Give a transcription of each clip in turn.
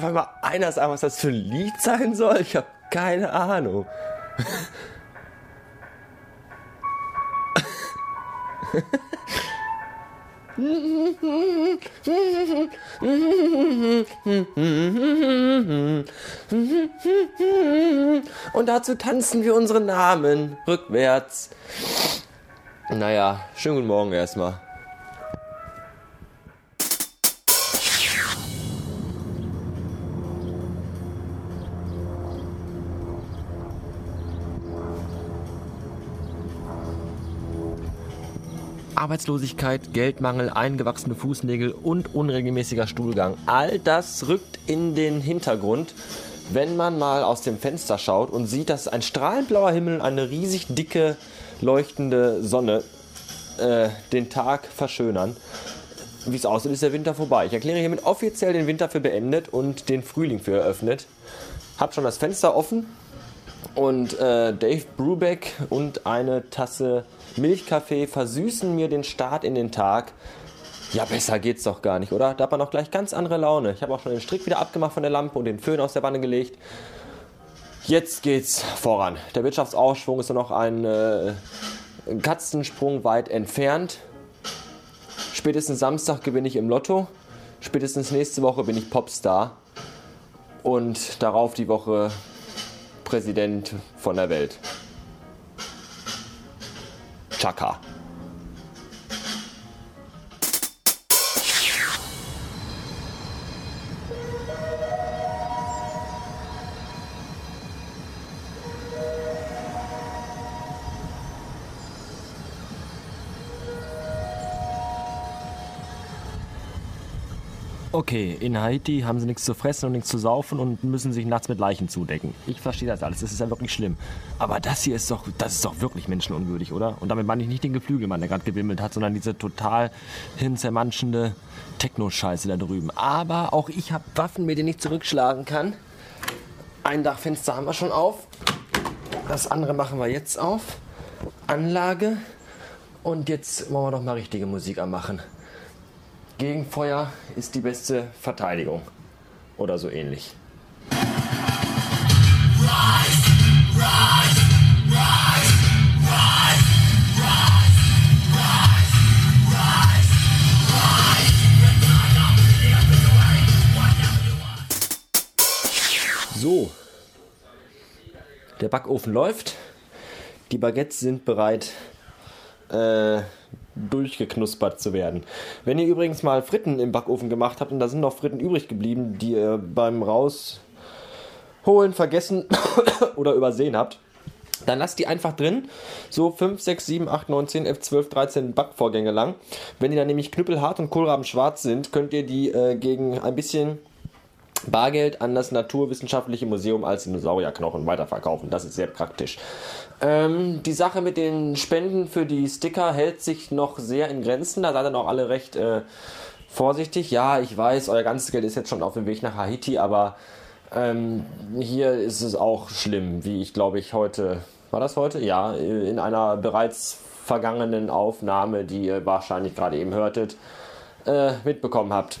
Mir mal einer sagen, was das für ein Lied sein soll? Ich habe keine Ahnung. Und dazu tanzen wir unsere Namen rückwärts. Naja, schönen guten Morgen erstmal. Arbeitslosigkeit, Geldmangel, eingewachsene Fußnägel und unregelmäßiger Stuhlgang. All das rückt in den Hintergrund, wenn man mal aus dem Fenster schaut und sieht, dass ein strahlend blauer Himmel und eine riesig dicke, leuchtende Sonne äh, den Tag verschönern. Wie es aussieht, ist der Winter vorbei. Ich erkläre hiermit offiziell den Winter für beendet und den Frühling für eröffnet. Hab schon das Fenster offen und äh, Dave Brubeck und eine Tasse Milchkaffee versüßen mir den Start in den Tag. Ja, besser geht's doch gar nicht, oder? Da hat man auch gleich ganz andere Laune. Ich habe auch schon den Strick wieder abgemacht von der Lampe und den Föhn aus der Wanne gelegt. Jetzt geht's voran. Der Wirtschaftsaufschwung ist nur noch ein, äh, Katzensprung weit entfernt. Spätestens Samstag gewinne ich im Lotto. Spätestens nächste Woche bin ich Popstar. Und darauf die Woche Präsident von der Welt. Chaka. Okay, in Haiti haben sie nichts zu fressen und nichts zu saufen und müssen sich nachts mit Leichen zudecken. Ich verstehe das alles, das ist ja wirklich schlimm. Aber das hier ist doch, das ist doch wirklich menschenunwürdig, oder? Und damit meine ich nicht den Geflügelmann, der gerade gewimmelt hat, sondern diese total hinzermanschende Techno-Scheiße da drüben. Aber auch ich habe Waffen, mit denen ich zurückschlagen kann. Ein Dachfenster haben wir schon auf. Das andere machen wir jetzt auf. Anlage. Und jetzt wollen wir doch mal richtige Musik anmachen. Gegenfeuer ist die beste Verteidigung. Oder so ähnlich. So. Der Backofen läuft. Die Baguettes sind bereit. Äh, durchgeknuspert zu werden. Wenn ihr übrigens mal Fritten im Backofen gemacht habt und da sind noch Fritten übrig geblieben, die ihr beim Rausholen vergessen oder übersehen habt, dann lasst die einfach drin, so 5, 6, 7, 8, 9, 10, 11, 12, 13 Backvorgänge lang. Wenn die dann nämlich knüppelhart und kohlrabenschwarz sind, könnt ihr die äh, gegen ein bisschen Bargeld an das Naturwissenschaftliche Museum als Dinosaurierknochen weiterverkaufen. Das ist sehr praktisch. Ähm, die Sache mit den Spenden für die Sticker hält sich noch sehr in Grenzen. Da seid ihr noch alle recht äh, vorsichtig. Ja, ich weiß, euer ganzes Geld ist jetzt schon auf dem Weg nach Haiti, aber ähm, hier ist es auch schlimm, wie ich glaube ich heute, war das heute? Ja, in einer bereits vergangenen Aufnahme, die ihr wahrscheinlich gerade eben hörtet, äh, mitbekommen habt.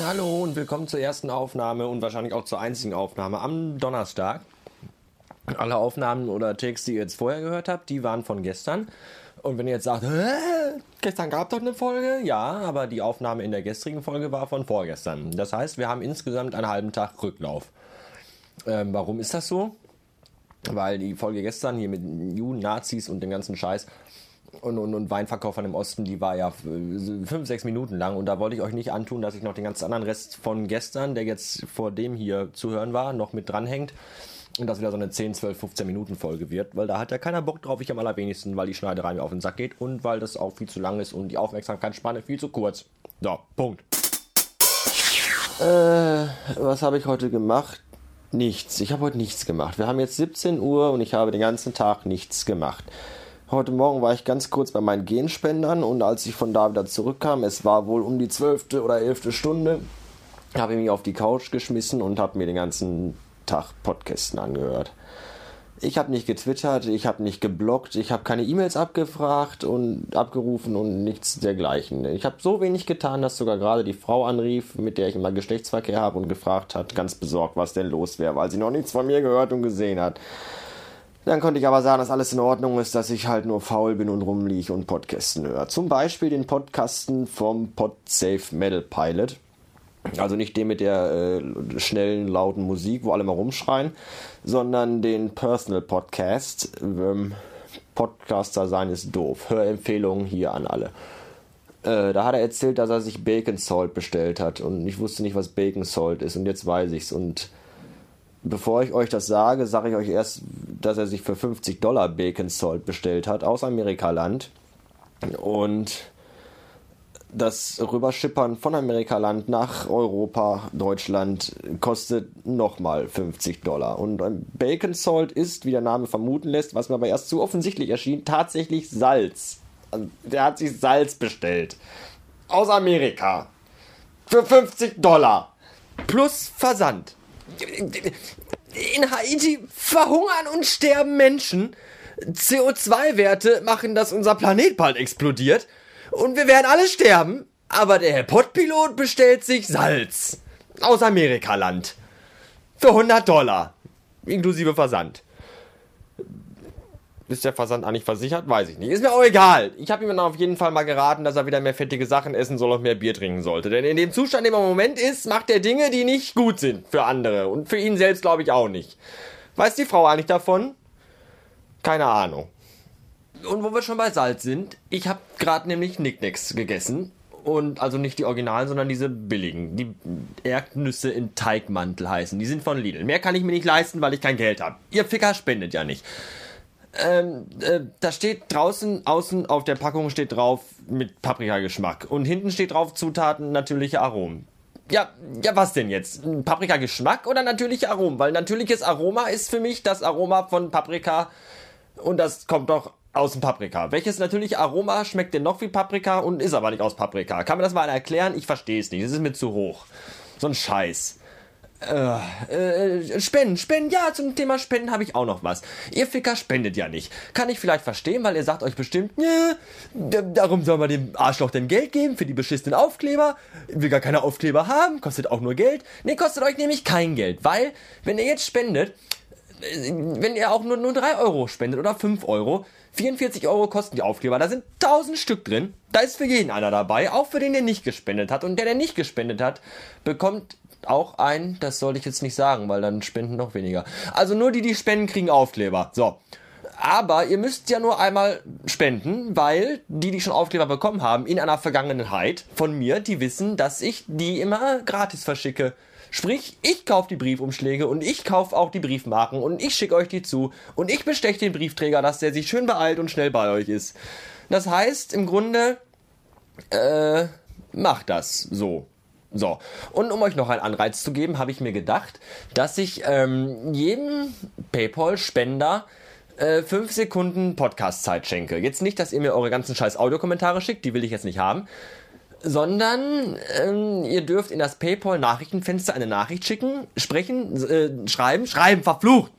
Hallo und willkommen zur ersten Aufnahme und wahrscheinlich auch zur einzigen Aufnahme am Donnerstag. Alle Aufnahmen oder Takes, die ihr jetzt vorher gehört habt, die waren von gestern. Und wenn ihr jetzt sagt, gestern gab doch eine Folge, ja, aber die Aufnahme in der gestrigen Folge war von vorgestern. Das heißt, wir haben insgesamt einen halben Tag Rücklauf. Ähm, warum ist das so? Weil die Folge gestern hier mit Juden, Nazis und dem ganzen Scheiß und, und, und Weinverkaufern im Osten, die war ja fünf, sechs Minuten lang und da wollte ich euch nicht antun, dass ich noch den ganzen anderen Rest von gestern, der jetzt vor dem hier zu hören war, noch mit dranhängt und das wieder so eine 10, 12, 15 Minuten Folge wird, weil da hat ja keiner Bock drauf, ich am allerwenigsten, weil die Schneiderei mir auf den Sack geht und weil das auch viel zu lang ist und die Aufmerksamkeitsspanne viel zu kurz. So, Punkt. Äh, was habe ich heute gemacht? Nichts. Ich habe heute nichts gemacht. Wir haben jetzt 17 Uhr und ich habe den ganzen Tag nichts gemacht. Heute Morgen war ich ganz kurz bei meinen Genspendern und als ich von da wieder zurückkam, es war wohl um die zwölfte oder elfte Stunde, habe ich mich auf die Couch geschmissen und habe mir den ganzen Tag Podcasten angehört. Ich habe nicht getwittert, ich habe nicht geblockt, ich habe keine E-Mails abgefragt und abgerufen und nichts dergleichen. Ich habe so wenig getan, dass sogar gerade die Frau anrief, mit der ich immer Geschlechtsverkehr habe und gefragt hat, ganz besorgt, was denn los wäre, weil sie noch nichts von mir gehört und gesehen hat. Dann konnte ich aber sagen, dass alles in Ordnung ist, dass ich halt nur faul bin und rumliege und Podcasten höre. Zum Beispiel den Podcasten vom PodSafe Metal Pilot. Also nicht den mit der äh, schnellen, lauten Musik, wo alle mal rumschreien, sondern den Personal Podcast. Ähm, Podcaster sein ist doof. Hörempfehlungen hier an alle. Äh, da hat er erzählt, dass er sich Bacon Salt bestellt hat und ich wusste nicht, was Bacon Salt ist und jetzt weiß ich's und bevor ich euch das sage, sage ich euch erst, dass er sich für 50 Dollar Bacon Salt bestellt hat aus Amerikaland. Und das Rüberschippern von Amerikaland nach Europa, Deutschland, kostet nochmal 50 Dollar. Und Bacon Salt ist, wie der Name vermuten lässt, was mir aber erst zu offensichtlich erschien, tatsächlich Salz. Also, der hat sich Salz bestellt. Aus Amerika. Für 50 Dollar. Plus Versand in Haiti verhungern und sterben Menschen. CO2-Werte machen, dass unser Planet bald explodiert. Und wir werden alle sterben. Aber der Herr Pottpilot bestellt sich Salz. Aus Amerikaland. Für 100 Dollar. Inklusive Versand. Ist der Versand eigentlich versichert? Weiß ich nicht. Ist mir auch egal. Ich habe ihm dann auf jeden Fall mal geraten, dass er wieder mehr fettige Sachen essen soll und mehr Bier trinken sollte. Denn in dem Zustand, in dem er im Moment ist, macht er Dinge, die nicht gut sind für andere. Und für ihn selbst glaube ich auch nicht. Weiß die Frau eigentlich davon? Keine Ahnung. Und wo wir schon bei Salz sind, ich habe gerade nämlich Nicknacks gegessen. Und also nicht die Originalen, sondern diese billigen. Die Erdnüsse in Teigmantel heißen. Die sind von Lidl. Mehr kann ich mir nicht leisten, weil ich kein Geld habe. Ihr Ficker spendet ja nicht ähm, äh, da steht draußen, außen auf der Packung steht drauf mit Paprikageschmack. Und hinten steht drauf Zutaten, natürliche Aromen. Ja, ja, was denn jetzt? Paprika-Geschmack oder natürliche Aromen? Weil natürliches Aroma ist für mich das Aroma von Paprika und das kommt doch aus dem Paprika. Welches natürliche Aroma schmeckt denn noch wie Paprika und ist aber nicht aus Paprika? Kann mir das mal erklären? Ich verstehe es nicht. Es ist mir zu hoch. So ein Scheiß. Äh, äh, Spenden, Spenden, ja, zum Thema Spenden habe ich auch noch was. Ihr Ficker spendet ja nicht. Kann ich vielleicht verstehen, weil ihr sagt euch bestimmt, ja, darum soll man dem Arschloch denn Geld geben für die beschissenen Aufkleber. Will gar keine Aufkleber haben, kostet auch nur Geld. Nee, kostet euch nämlich kein Geld, weil, wenn ihr jetzt spendet, äh, wenn ihr auch nur, nur 3 Euro spendet oder 5 Euro, 44 Euro kosten die Aufkleber, da sind 1000 Stück drin. Da ist für jeden einer dabei, auch für den, der nicht gespendet hat. Und der, der nicht gespendet hat, bekommt auch ein, das sollte ich jetzt nicht sagen, weil dann spenden noch weniger. Also nur die, die spenden, kriegen Aufkleber. So. Aber ihr müsst ja nur einmal spenden, weil die, die schon Aufkleber bekommen haben, in einer Vergangenheit von mir, die wissen, dass ich die immer gratis verschicke. Sprich, ich kaufe die Briefumschläge und ich kaufe auch die Briefmarken und ich schicke euch die zu und ich besteche den Briefträger, dass der sich schön beeilt und schnell bei euch ist. Das heißt, im Grunde, äh, macht das so. So, und um euch noch einen Anreiz zu geben, habe ich mir gedacht, dass ich ähm, jedem PayPal-Spender äh, 5 Sekunden Podcast-Zeit schenke. Jetzt nicht, dass ihr mir eure ganzen scheiß Audiokommentare schickt, die will ich jetzt nicht haben, sondern ähm, ihr dürft in das PayPal-Nachrichtenfenster eine Nachricht schicken, sprechen, äh, schreiben, schreiben, verflucht!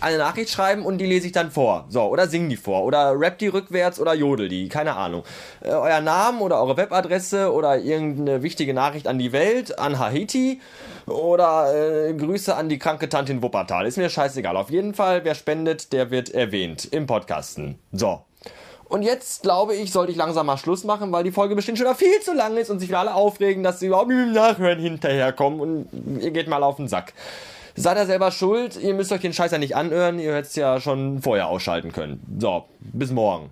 Eine Nachricht schreiben und die lese ich dann vor. So, oder singen die vor. Oder rap die rückwärts oder jodel die. Keine Ahnung. Äh, euer Namen oder eure Webadresse oder irgendeine wichtige Nachricht an die Welt, an Haiti oder äh, Grüße an die kranke Tante in Wuppertal. Ist mir scheißegal. Auf jeden Fall, wer spendet, der wird erwähnt im Podcasten. So. Und jetzt glaube ich, sollte ich langsam mal Schluss machen, weil die Folge bestimmt schon viel zu lang ist und sich wieder alle aufregen, dass sie überhaupt mit dem Nachhören hinterherkommen und ihr geht mal auf den Sack seid ihr selber schuld. Ihr müsst euch den Scheiß ja nicht anhören. Ihr hättet es ja schon vorher ausschalten können. So, bis morgen.